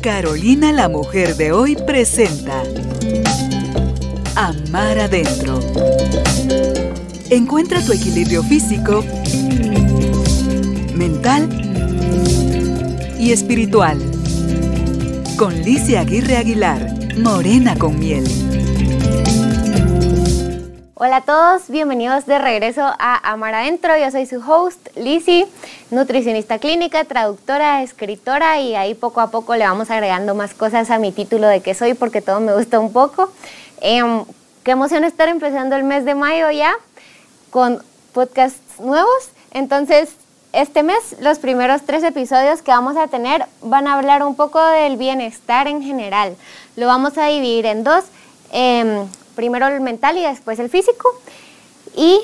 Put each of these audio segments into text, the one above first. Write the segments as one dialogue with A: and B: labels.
A: Carolina la Mujer de hoy presenta Amar Adentro. Encuentra tu equilibrio físico, mental y espiritual. Con Licia Aguirre Aguilar, Morena con Miel.
B: Hola a todos, bienvenidos de regreso a Amar Adentro. Yo soy su host, Lizzy, nutricionista clínica, traductora, escritora y ahí poco a poco le vamos agregando más cosas a mi título de que soy porque todo me gusta un poco. Em, qué emoción estar empezando el mes de mayo ya con podcasts nuevos. Entonces, este mes los primeros tres episodios que vamos a tener van a hablar un poco del bienestar en general. Lo vamos a dividir en dos. Em, primero el mental y después el físico. Y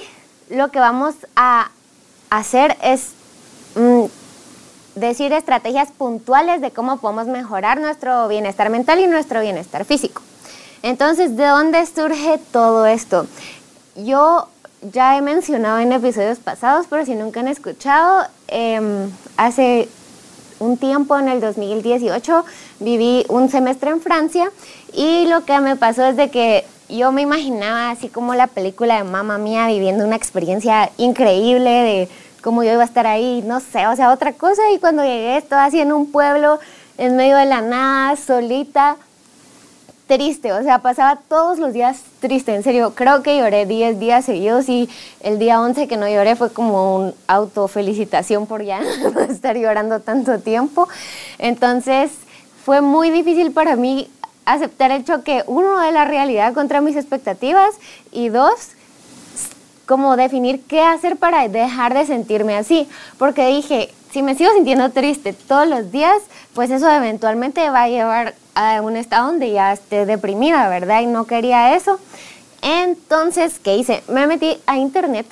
B: lo que vamos a hacer es mm, decir estrategias puntuales de cómo podemos mejorar nuestro bienestar mental y nuestro bienestar físico. Entonces, ¿de dónde surge todo esto? Yo ya he mencionado en episodios pasados, pero si nunca han escuchado, em, hace un tiempo, en el 2018, viví un semestre en Francia y lo que me pasó es de que yo me imaginaba así como la película de Mamma Mía viviendo una experiencia increíble de cómo yo iba a estar ahí, no sé, o sea, otra cosa. Y cuando llegué, estaba así en un pueblo, en medio de la nada, solita, triste, o sea, pasaba todos los días triste, en serio, creo que lloré 10 días seguidos y el día 11 que no lloré fue como un autofelicitación por ya estar llorando tanto tiempo. Entonces, fue muy difícil para mí aceptar el choque, uno, de la realidad contra mis expectativas y dos, como definir qué hacer para dejar de sentirme así. Porque dije, si me sigo sintiendo triste todos los días, pues eso eventualmente va a llevar a un estado donde ya esté deprimida, ¿verdad? Y no quería eso. Entonces, ¿qué hice? Me metí a internet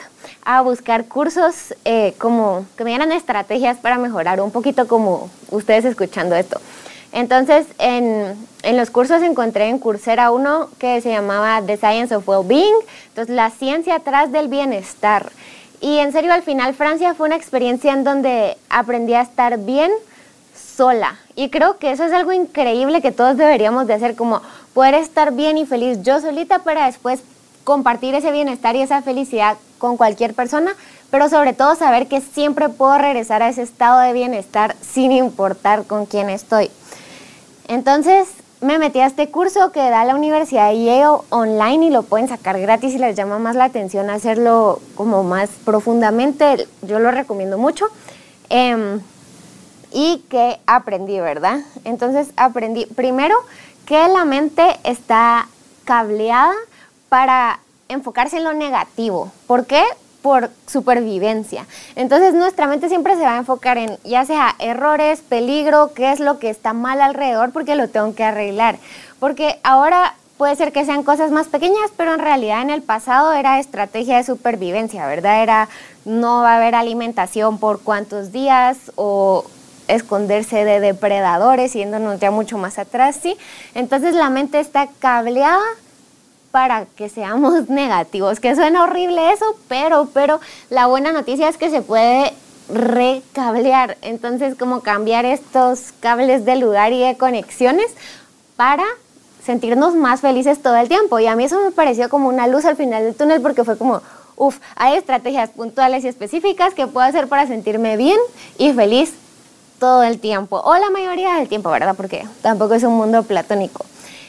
B: a buscar cursos eh, como que me dieran estrategias para mejorar un poquito como ustedes escuchando esto. Entonces, en, los cursos encontré en Coursera uno que se llamaba The Science of Well-Being, entonces la ciencia atrás del bienestar. Y en serio, al final Francia fue una experiencia en donde aprendí a estar bien sola. Y creo que eso es algo increíble que todos deberíamos de hacer, como poder estar bien y feliz yo solita para después compartir ese bienestar y esa felicidad con cualquier persona, pero sobre todo saber que siempre puedo regresar a ese estado de bienestar sin importar con quién estoy. Entonces me metí a este curso que da la Universidad de Yale online y lo pueden sacar gratis y les llama más la atención hacerlo como más profundamente. Yo lo recomiendo mucho. Em, y que aprendí, ¿verdad? Entonces aprendí primero que la mente está cableada para enfocarse en lo negativo. ¿Por qué? Por supervivencia. Entonces nuestra mente siempre se va a enfocar en ya sea errores, peligro, qué es lo que está mal alrededor porque lo tengo que arreglar. Porque ahora puede ser que sean cosas más pequeñas, pero en realidad en el pasado era estrategia de supervivencia, ¿verdad? Era no va a haber alimentación por cuántos días o esconderse de depredadores, yéndonos ya mucho más atrás, ¿sí? Entonces la mente está cableada para que seamos negativos, que suena horrible eso, pero, pero la buena noticia es que se puede recablear, entonces como cambiar estos cables de lugar y de conexiones para sentirnos más felices todo el tiempo. Y a mí eso me pareció como una luz al final del túnel porque fue como, uff, hay estrategias puntuales y específicas que puedo hacer para sentirme bien y feliz todo el tiempo, o la mayoría del tiempo, ¿verdad? Porque tampoco es un mundo platónico.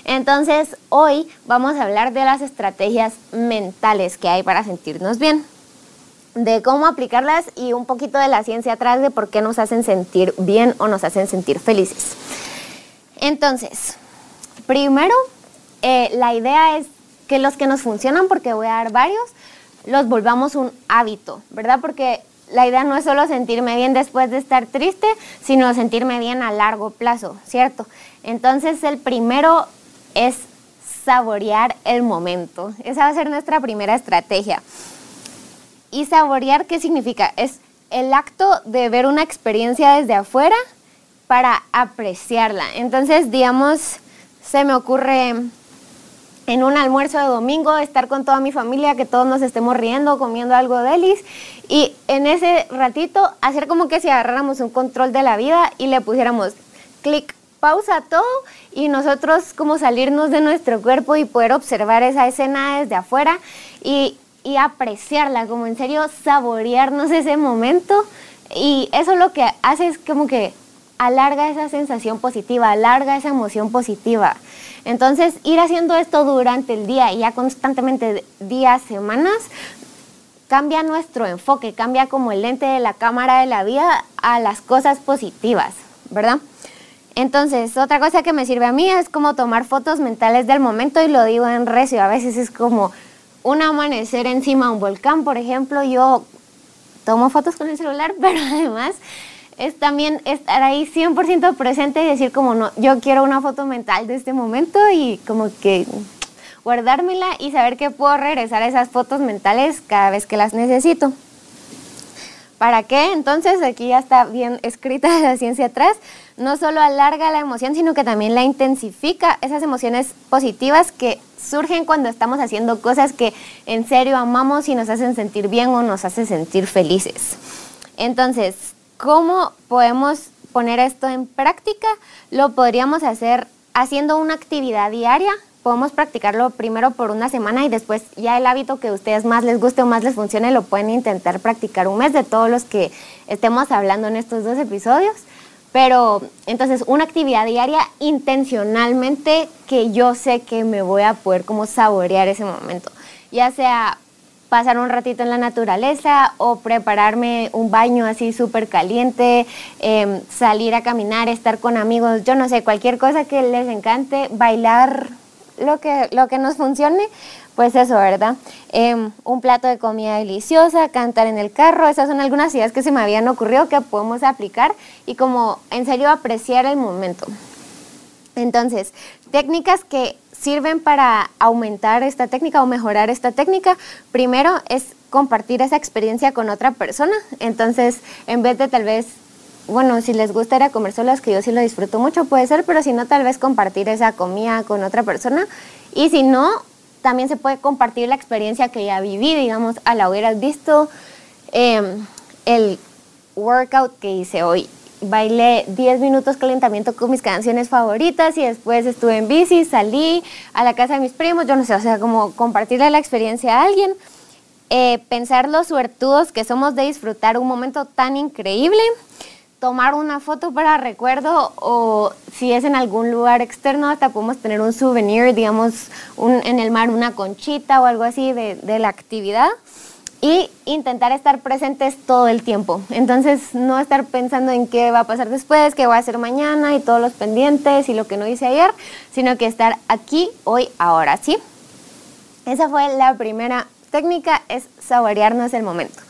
B: Entonces, hoy vamos a hablar de las estrategias mentales que hay para sentirnos bien, de cómo aplicarlas y un poquito de la ciencia atrás de por qué nos hacen sentir bien o nos hacen sentir felices. Entonces, primero, eh, la idea es que los que nos funcionan, porque voy a dar varios, los volvamos un hábito, ¿verdad? Porque la idea no es solo sentirme bien después de estar triste, sino sentirme bien a largo plazo, ¿cierto? Entonces el primero es saborear el momento. Esa va a ser nuestra primera estrategia. ¿Y saborear qué significa? Es el acto de ver una experiencia desde afuera para apreciarla. Entonces, digamos, se me ocurre en un almuerzo de domingo estar con toda mi familia, que todos nos estemos riendo, comiendo algo delis y en ese ratito hacer como que si agarráramos un control de la vida y le pusiéramos clic pausa todo y nosotros como salirnos de nuestro cuerpo y poder observar esa escena desde afuera y, y apreciarla, como en serio saborearnos ese momento. Y eso lo que hace es como que alarga esa sensación positiva, alarga esa emoción positiva. Entonces, ir haciendo esto durante el día y ya constantemente días, semanas, cambia nuestro enfoque, cambia como el lente de la cámara de la vida a las cosas positivas, ¿verdad? Entonces, otra cosa que me sirve a mí es como tomar fotos mentales del momento y lo digo en recio, a veces es como un amanecer encima de un volcán, por ejemplo, yo tomo fotos con el celular, pero además es también estar ahí 100% presente y decir como no, yo quiero una foto mental de este momento y como que guardármela y saber que puedo regresar a esas fotos mentales cada vez que las necesito. ¿Para qué? Entonces, aquí ya está bien escrita la ciencia atrás, no solo alarga la emoción, sino que también la intensifica, esas emociones positivas que surgen cuando estamos haciendo cosas que en serio amamos y nos hacen sentir bien o nos hacen sentir felices. Entonces, ¿cómo podemos poner esto en práctica? Lo podríamos hacer haciendo una actividad diaria podemos practicarlo primero por una semana y después ya el hábito que a ustedes más les guste o más les funcione lo pueden intentar practicar un mes de todos los que estemos hablando en estos dos episodios. Pero entonces una actividad diaria intencionalmente que yo sé que me voy a poder como saborear ese momento. Ya sea pasar un ratito en la naturaleza o prepararme un baño así súper caliente, em, salir a caminar, estar con amigos, yo no sé, cualquier cosa que les encante, bailar lo que, lo que nos funcione, pues eso, ¿verdad? Em, un plato de comida deliciosa, cantar en el carro, esas son algunas ideas que se me habían ocurrido que podemos aplicar y como en serio apreciar el momento. Entonces, técnicas que sirven para aumentar esta técnica o mejorar esta técnica, primero es compartir esa experiencia con otra persona. Entonces, en vez de tal vez bueno, si les gusta ir a comer solas, que yo sí lo disfruto mucho, puede ser, pero si no, tal vez compartir esa comida con otra persona. Y si no, también se puede compartir la experiencia que ya viví, digamos, a la hubieras visto em, el workout que hice hoy. Bailé 10 minutos calentamiento con mis canciones favoritas y después estuve en bici, salí a la casa de mis primos, yo no sé, o sea, como compartirle la experiencia a alguien. Eh, pensar los suertudos que somos de disfrutar un momento tan increíble tomar una foto para recuerdo o si es en algún lugar externo, hasta podemos tener un souvenir, digamos, en el mar una conchita o algo así de, de la actividad y intentar estar presentes todo el tiempo. Entonces, no estar pensando en qué va a pasar después, qué voy a hacer mañana y todos los pendientes y lo que no hice ayer, sino que estar aquí, hoy, ahora, ¿sí? Esa fue la primera técnica, es saborearnos el momento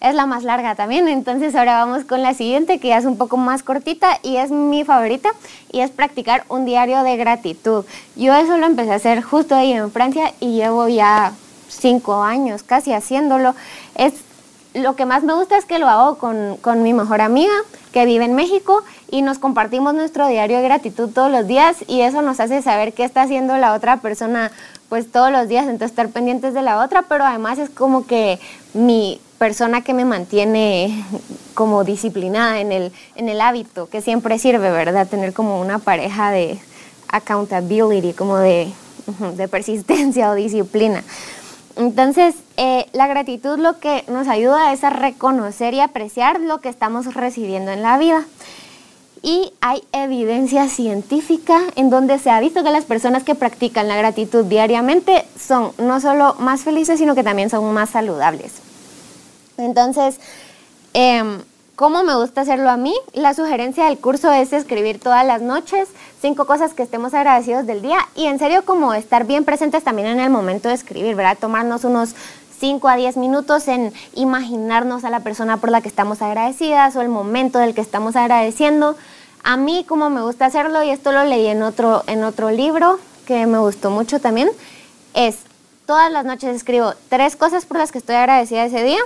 B: es la más larga también. Entonces ahora vamos con la siguiente, que ya es un poco más cortita y es mi favorita, y es practicar un diario de gratitud. Yo eso lo empecé a hacer justo ahí en Francia y llevo ya cinco años casi haciéndolo. Es lo que más me gusta es que lo hago con, con, mi mejor amiga que vive en México y nos compartimos nuestro diario de gratitud todos los días y eso nos hace saber qué está haciendo la otra persona pues todos los días, entonces estar pendientes de la otra, pero además es como que mi persona que me mantiene como disciplinada en el, en el hábito, que siempre sirve, ¿verdad? Tener como una pareja de accountability, como de, de persistencia o disciplina. Entonces, eh, la gratitud lo que nos ayuda es a reconocer y apreciar lo que estamos recibiendo en la vida. Y hay evidencia científica en donde se ha visto que las personas que practican la gratitud diariamente son no solo más felices, sino que también son más saludables. Entonces, em, ¿cómo me gusta hacerlo a mí? La sugerencia del curso es escribir todas las noches cinco cosas que estemos agradecidos del día y en serio como estar bien presentes también en el momento de escribir, ¿verdad? Tomarnos unos 5 a 10 minutos en imaginarnos a la persona por la que estamos agradecidas o el momento del que estamos agradeciendo. A mí como me gusta hacerlo, y esto lo leí en otro, en otro libro que me gustó mucho también, es todas las noches escribo tres cosas por las que estoy agradecida ese día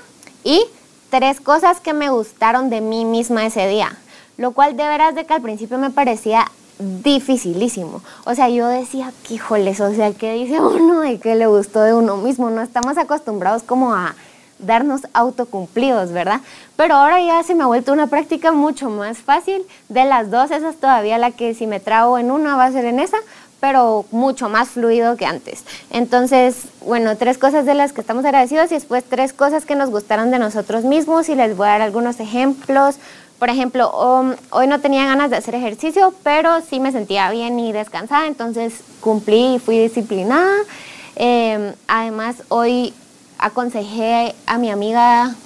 B: y tres cosas que me gustaron de mí misma ese día. Lo cual de veras de que al principio me parecía dificilísimo. O sea, yo decía, híjoles, o sea, ¿qué dice uno de qué le gustó de uno mismo? No estamos acostumbrados como a darnos autocumplidos, ¿verdad? Pero ahora ya se me ha vuelto una práctica mucho más fácil. De las dos, esa es todavía la que si me trago en una va a ser en esa, pero mucho más fluido que antes. Entonces, bueno, tres cosas de las que estamos agradecidos y después tres cosas que nos gustaron de nosotros mismos y les voy a dar algunos ejemplos. Por ejemplo, um, hoy no tenía ganas de hacer ejercicio, pero sí me sentía bien y descansada, entonces cumplí y fui disciplinada. Em, además, hoy aconsejé a mi amiga,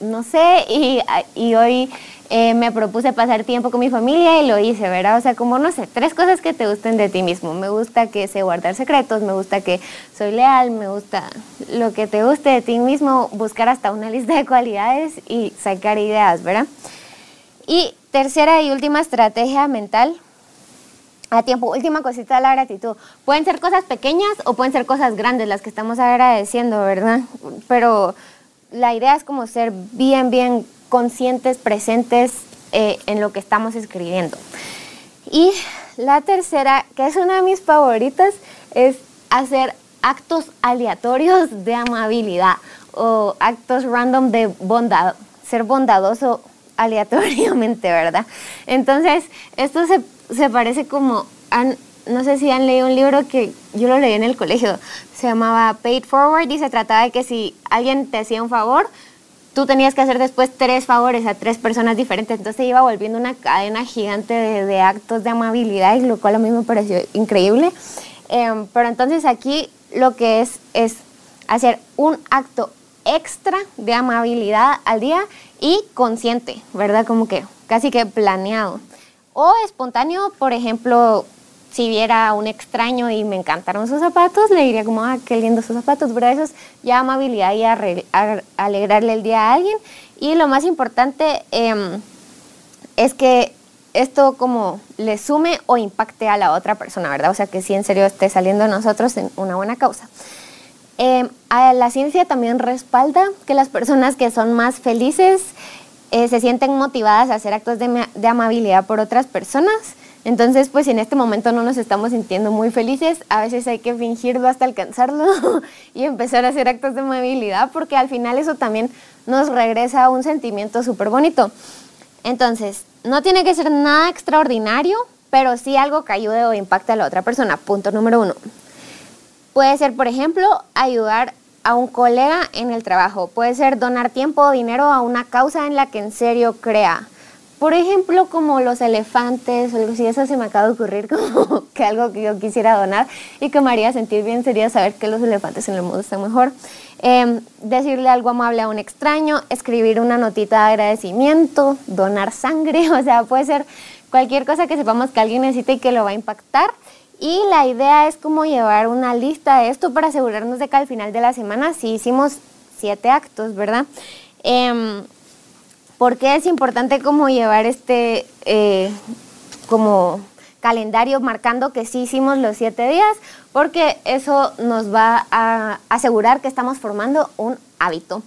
B: no sé, y, y hoy eh, me propuse pasar tiempo con mi familia y lo hice, ¿verdad? O sea, como no sé, tres cosas que te gusten de ti mismo. Me gusta que sé guardar secretos, me gusta que soy leal, me gusta lo que te guste de ti mismo, buscar hasta una lista de cualidades y sacar ideas, ¿verdad? Y tercera y última estrategia mental a tiempo. Última cosita de la gratitud. Pueden ser cosas pequeñas o pueden ser cosas grandes las que estamos agradeciendo, ¿verdad? Pero la idea es como ser bien, bien conscientes, presentes eh, en lo que estamos escribiendo. Y la tercera, que es una de mis favoritas, es hacer actos aleatorios de amabilidad o actos random de bondad, ser bondadoso aleatoriamente, ¿verdad? Entonces, esto se, se parece como, no sé si han leído un libro que yo lo leí en el colegio, se llamaba Paid Forward y se trataba de que si alguien te hacía un favor, tú tenías que hacer después tres favores a tres personas diferentes. Entonces iba volviendo una cadena gigante de, actos de amabilidad, y lo cual a mí me pareció increíble. Em, pero entonces aquí lo que es es hacer un acto extra de amabilidad al día y consciente, ¿verdad? Como que casi que planeado. O espontáneo, por ejemplo, si viera a un extraño y me encantaron sus zapatos, le diría como, ah, qué lindo sus zapatos, ¿verdad? Eso es ya amabilidad y alegrarle el día a alguien. Y lo más importante em, es que esto como le sume o impacte a la otra persona, ¿verdad? O sea, que sí en serio esté saliendo nosotros en una buena causa. Em, la ciencia también respalda que las personas que son más felices eh, se sienten motivadas a hacer actos de amabilidad por otras personas entonces, pues en este momento no nos estamos sintiendo muy felices, a veces hay que fingirlo hasta alcanzarlo y empezar a hacer actos de movilidad porque al final eso también nos regresa a un sentimiento súper bonito. Entonces, no tiene que ser nada extraordinario, pero sí algo que ayude o impacte a la otra persona. Punto número uno. Puede ser, por ejemplo, ayudar a un colega en el trabajo. Puede ser donar tiempo o dinero a una causa en la que en serio crea por ejemplo, como los elefantes o algo así, eso se me acaba de ocurrir como que algo que yo quisiera donar y que me haría sentir bien sería saber que los elefantes en el mundo están mejor. Em, decirle algo amable a un extraño, escribir una notita de agradecimiento, donar sangre, o sea, puede ser cualquier cosa que sepamos que alguien necesita y que lo va a impactar. Y la idea es como llevar una lista de esto para asegurarnos de que al final de la semana sí hicimos siete actos, ¿verdad? Eh, ¿Por qué es importante como llevar este eh, como calendario marcando que sí hicimos los siete días? Porque eso nos va a asegurar que estamos formando un hábito.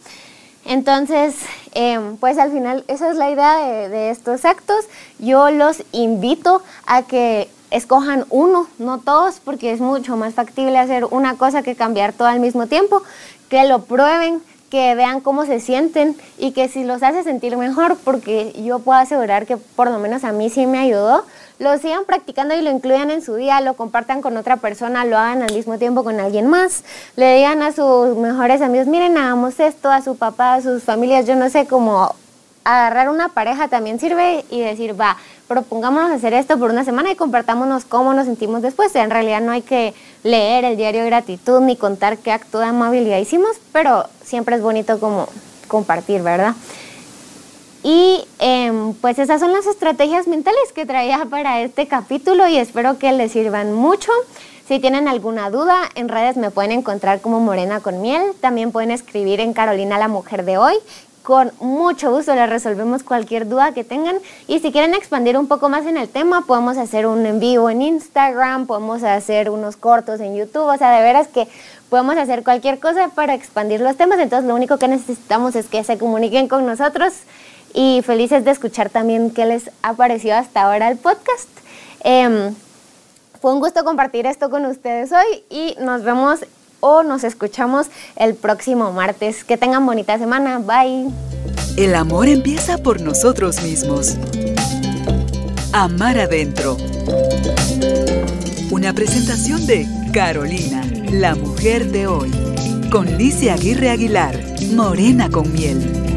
B: Entonces, em, pues al final esa es la idea de, de, estos actos. Yo los invito a que escojan uno, no todos, porque es mucho más factible hacer una cosa que cambiar todo al mismo tiempo, que lo prueben, que vean cómo se sienten y que si los hace sentir mejor, porque yo puedo asegurar que por lo menos a mí sí me ayudó, lo sigan practicando y lo incluyan en su día, lo compartan con otra persona, lo hagan al mismo tiempo con alguien más, le digan a sus mejores amigos, miren, hagamos esto, a su papá, a sus familias, yo no sé, cómo agarrar una pareja también sirve y decir, va, propongámonos hacer esto por una semana y compartámonos cómo nos sentimos después. En realidad no hay que leer el diario de gratitud ni contar qué acto de amabilidad hicimos, pero siempre es bonito como compartir, ¿verdad? Y em, pues esas son las estrategias mentales que traía para este capítulo y espero que les sirvan mucho. Si tienen alguna duda, en redes me pueden encontrar como Morena con Miel. También pueden escribir en Carolina la Mujer de Hoy con mucho gusto les resolvemos cualquier duda que tengan. Y si quieren expandir un poco más en el tema podemos hacer un en vivo en Instagram, podemos hacer unos cortos en YouTube, o sea, de veras que podemos hacer cualquier cosa para expandir los temas, entonces lo único que necesitamos es que se comuniquen con nosotros y felices de escuchar también qué les ha parecido hasta ahora el podcast. Em, fue un gusto compartir esto con ustedes hoy y nos vemos o nos escuchamos el próximo martes. Que tengan bonita semana. Bye.
A: El amor empieza por nosotros mismos. Amar adentro. Una presentación de Carolina, la mujer de hoy. Con Licia Aguirre Aguilar, Morena con miel.